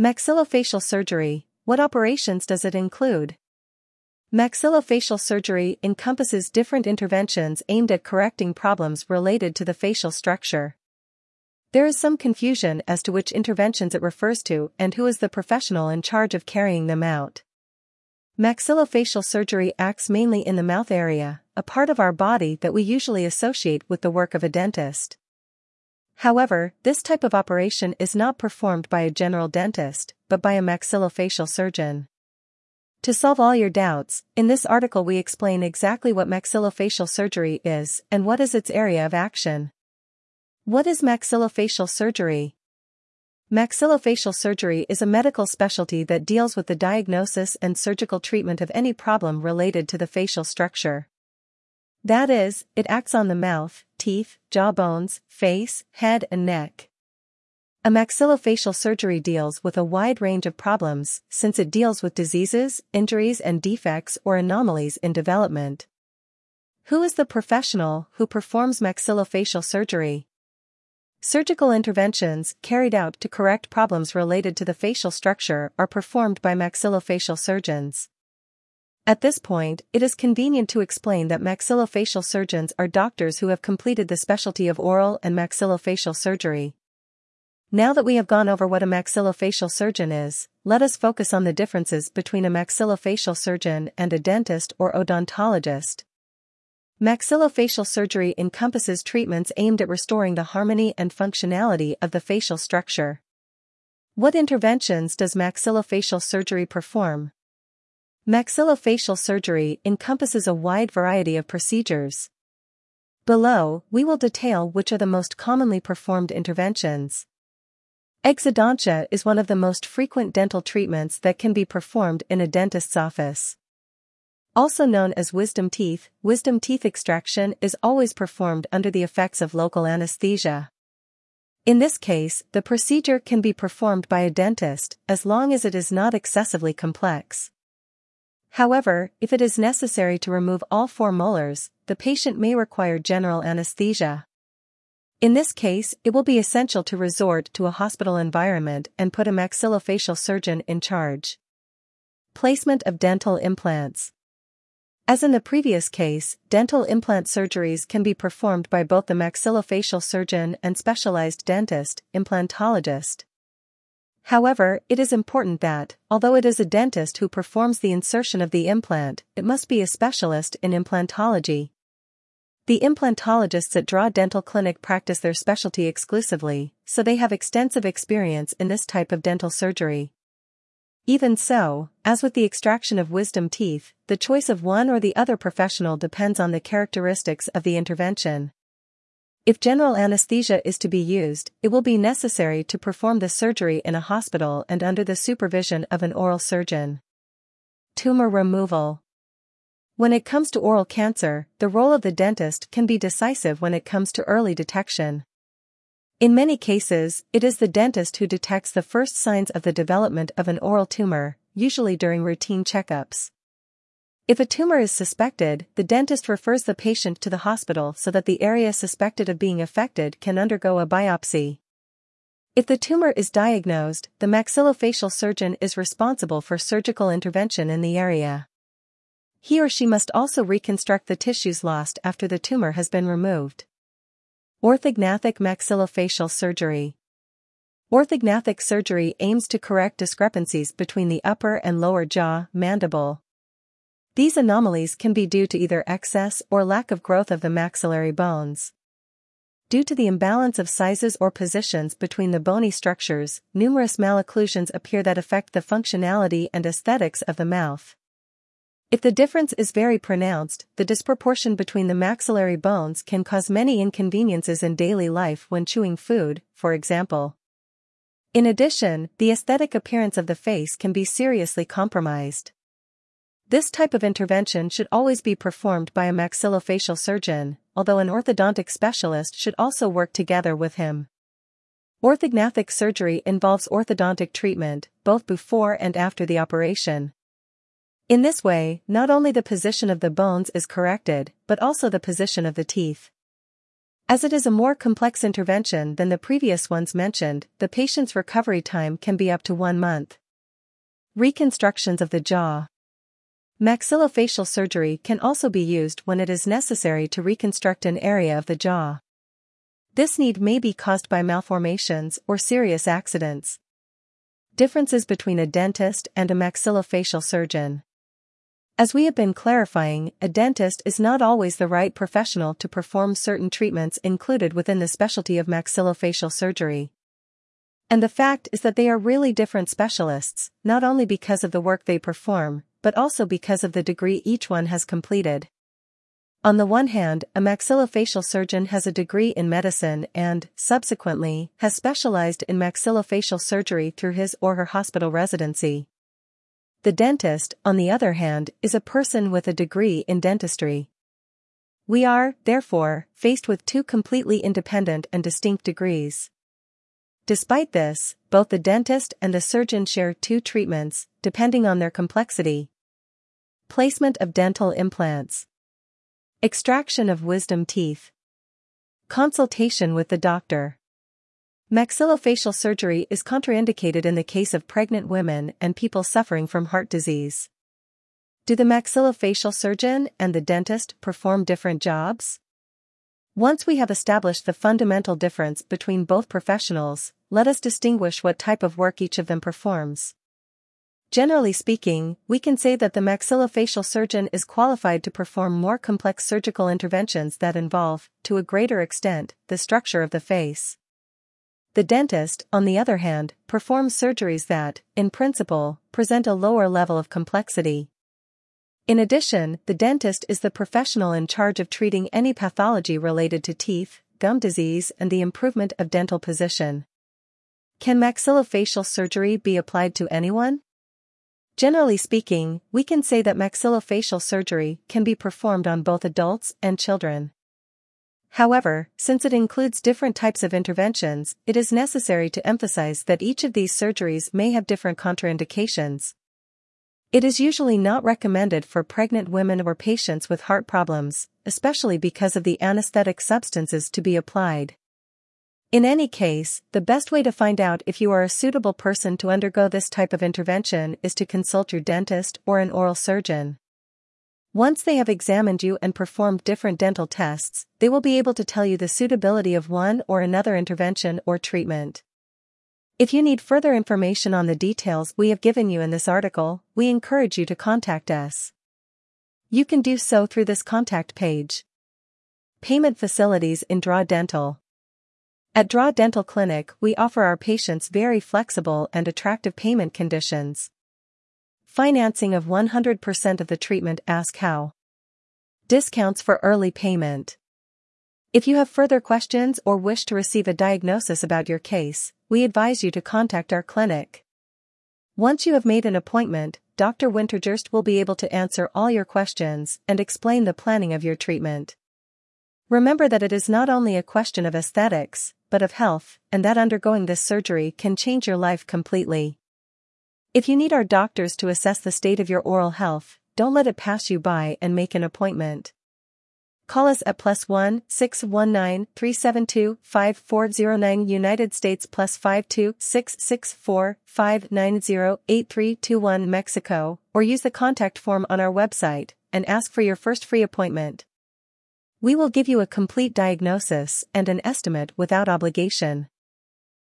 Maxillofacial surgery, what operations does it include? Maxillofacial surgery encompasses different interventions aimed at correcting problems related to the facial structure. There is some confusion as to which interventions it refers to and who is the professional in charge of carrying them out. Maxillofacial surgery acts mainly in the mouth area, a part of our body that we usually associate with the work of a dentist. However, this type of operation is not performed by a general dentist, but by a maxillofacial surgeon. To solve all your doubts, in this article we explain exactly what maxillofacial surgery is and what is its area of action. What is maxillofacial surgery? Maxillofacial surgery is a medical specialty that deals with the diagnosis and surgical treatment of any problem related to the facial structure. That is, it acts on the mouth, teeth, jawbones, face, head and neck. A maxillofacial surgery deals with a wide range of problems since it deals with diseases, injuries and defects or anomalies in development. Who is the professional who performs maxillofacial surgery? Surgical interventions carried out to correct problems related to the facial structure are performed by maxillofacial surgeons. At this point, it is convenient to explain that maxillofacial surgeons are doctors who have completed the specialty of oral and maxillofacial surgery. Now that we have gone over what a maxillofacial surgeon is, let us focus on the differences between a maxillofacial surgeon and a dentist or odontologist. Maxillofacial surgery encompasses treatments aimed at restoring the harmony and functionality of the facial structure. What interventions does maxillofacial surgery perform? Maxillofacial surgery encompasses a wide variety of procedures. Below, we will detail which are the most commonly performed interventions. Exodontia is one of the most frequent dental treatments that can be performed in a dentist's office. Also known as wisdom teeth, wisdom teeth extraction is always performed under the effects of local anesthesia. In this case, the procedure can be performed by a dentist as long as it is not excessively complex. However, if it is necessary to remove all four molars, the patient may require general anesthesia. In this case, it will be essential to resort to a hospital environment and put a maxillofacial surgeon in charge. Placement of dental implants. As in the previous case, dental implant surgeries can be performed by both the maxillofacial surgeon and specialized dentist, implantologist. However, it is important that, although it is a dentist who performs the insertion of the implant, it must be a specialist in implantology. The implantologists at Draw Dental Clinic practice their specialty exclusively, so they have extensive experience in this type of dental surgery. Even so, as with the extraction of wisdom teeth, the choice of one or the other professional depends on the characteristics of the intervention. If general anesthesia is to be used, it will be necessary to perform the surgery in a hospital and under the supervision of an oral surgeon. Tumor removal. When it comes to oral cancer, the role of the dentist can be decisive when it comes to early detection. In many cases, it is the dentist who detects the first signs of the development of an oral tumor, usually during routine checkups. If a tumor is suspected, the dentist refers the patient to the hospital so that the area suspected of being affected can undergo a biopsy. If the tumor is diagnosed, the maxillofacial surgeon is responsible for surgical intervention in the area. He or she must also reconstruct the tissues lost after the tumor has been removed. Orthognathic maxillofacial surgery. Orthognathic surgery aims to correct discrepancies between the upper and lower jaw, mandible. These anomalies can be due to either excess or lack of growth of the maxillary bones. Due to the imbalance of sizes or positions between the bony structures, numerous malocclusions appear that affect the functionality and aesthetics of the mouth. If the difference is very pronounced, the disproportion between the maxillary bones can cause many inconveniences in daily life when chewing food, for example. In addition, the aesthetic appearance of the face can be seriously compromised. This type of intervention should always be performed by a maxillofacial surgeon, although an orthodontic specialist should also work together with him. Orthognathic surgery involves orthodontic treatment, both before and after the operation. In this way, not only the position of the bones is corrected, but also the position of the teeth. As it is a more complex intervention than the previous ones mentioned, the patient's recovery time can be up to one month. Reconstructions of the jaw. Maxillofacial surgery can also be used when it is necessary to reconstruct an area of the jaw. This need may be caused by malformations or serious accidents. Differences between a dentist and a maxillofacial surgeon. As we have been clarifying, a dentist is not always the right professional to perform certain treatments included within the specialty of maxillofacial surgery. And the fact is that they are really different specialists, not only because of the work they perform, but also because of the degree each one has completed. On the one hand, a maxillofacial surgeon has a degree in medicine and, subsequently, has specialized in maxillofacial surgery through his or her hospital residency. The dentist, on the other hand, is a person with a degree in dentistry. We are, therefore, faced with two completely independent and distinct degrees. Despite this, both the dentist and the surgeon share two treatments, depending on their complexity. Placement of dental implants. Extraction of wisdom teeth. Consultation with the doctor. Maxillofacial surgery is contraindicated in the case of pregnant women and people suffering from heart disease. Do the maxillofacial surgeon and the dentist perform different jobs? Once we have established the fundamental difference between both professionals, let us distinguish what type of work each of them performs. Generally speaking, we can say that the maxillofacial surgeon is qualified to perform more complex surgical interventions that involve, to a greater extent, the structure of the face. The dentist, on the other hand, performs surgeries that, in principle, present a lower level of complexity. In addition, the dentist is the professional in charge of treating any pathology related to teeth, gum disease and the improvement of dental position. Can maxillofacial surgery be applied to anyone? Generally speaking, we can say that maxillofacial surgery can be performed on both adults and children. However, since it includes different types of interventions, it is necessary to emphasize that each of these surgeries may have different contraindications. It is usually not recommended for pregnant women or patients with heart problems, especially because of the anesthetic substances to be applied. In any case, the best way to find out if you are a suitable person to undergo this type of intervention is to consult your dentist or an oral surgeon. Once they have examined you and performed different dental tests, they will be able to tell you the suitability of one or another intervention or treatment. If you need further information on the details we have given you in this article, we encourage you to contact us. You can do so through this contact page. Payment facilities in Draw Dental. At Draw Dental Clinic, we offer our patients very flexible and attractive payment conditions. Financing of 100% of the treatment Ask how. Discounts for early payment. If you have further questions or wish to receive a diagnosis about your case, we advise you to contact our clinic. Once you have made an appointment, Dr. Wintergerst will be able to answer all your questions and explain the planning of your treatment. Remember that it is not only a question of aesthetics, but of health, and that undergoing this surgery can change your life completely. If you need our doctors to assess the state of your oral health, don't let it pass you by and make an appointment. Call us at plus 1 619 372 5409 United States plus 52 664 590 8321 Mexico, or use the contact form on our website and ask for your first free appointment. We will give you a complete diagnosis and an estimate without obligation.